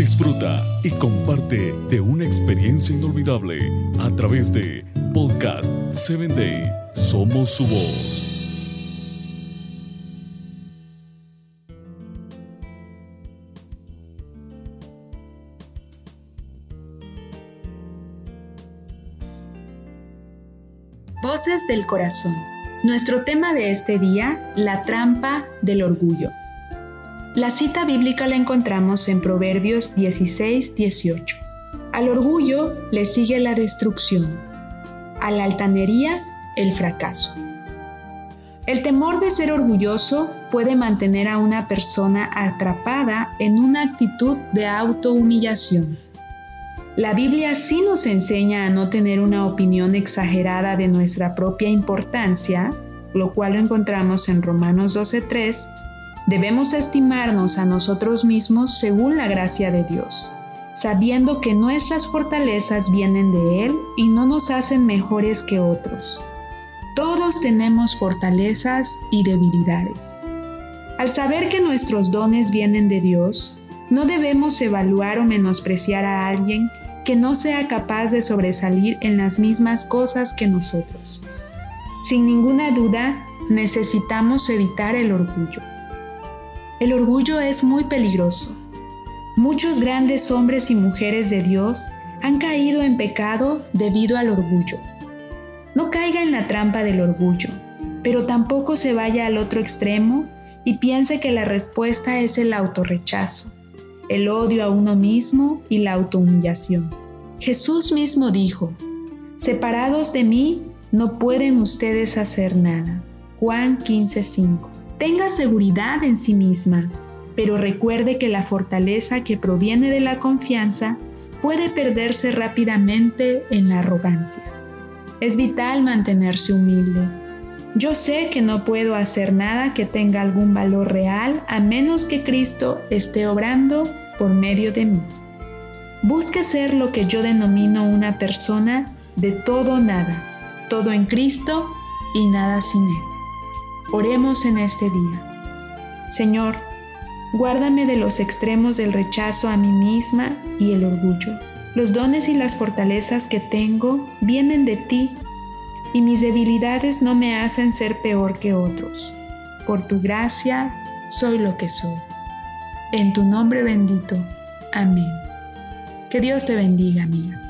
Disfruta y comparte de una experiencia inolvidable a través de Podcast 7 Day. Somos su voz. Voces del Corazón. Nuestro tema de este día, la trampa del orgullo. La cita bíblica la encontramos en Proverbios 16, 18. Al orgullo le sigue la destrucción, a la altanería el fracaso. El temor de ser orgulloso puede mantener a una persona atrapada en una actitud de autohumillación la Biblia sí nos enseña a no tener una opinión exagerada de nuestra propia importancia, lo cual lo encontramos en Romanos 12.3. Debemos estimarnos a nosotros mismos según la gracia de Dios, sabiendo que nuestras fortalezas vienen de Él y no nos hacen mejores que otros. Todos tenemos fortalezas y debilidades. Al saber que nuestros dones vienen de Dios, no debemos evaluar o menospreciar a alguien que no sea capaz de sobresalir en las mismas cosas que nosotros. Sin ninguna duda, necesitamos evitar el orgullo. El orgullo es muy peligroso. Muchos grandes hombres y mujeres de Dios han caído en pecado debido al orgullo. No caiga en la trampa del orgullo, pero tampoco se vaya al otro extremo y piense que la respuesta es el autorrechazo el odio a uno mismo y la autohumillación. Jesús mismo dijo, Separados de mí, no pueden ustedes hacer nada. Juan 15:5. Tenga seguridad en sí misma, pero recuerde que la fortaleza que proviene de la confianza puede perderse rápidamente en la arrogancia. Es vital mantenerse humilde. Yo sé que no puedo hacer nada que tenga algún valor real a menos que Cristo esté obrando por medio de mí. Busque ser lo que yo denomino una persona de todo nada, todo en Cristo y nada sin Él. Oremos en este día. Señor, guárdame de los extremos del rechazo a mí misma y el orgullo. Los dones y las fortalezas que tengo vienen de ti y mis debilidades no me hacen ser peor que otros. Por tu gracia soy lo que soy. En tu nombre bendito. Amén. Que Dios te bendiga, amiga.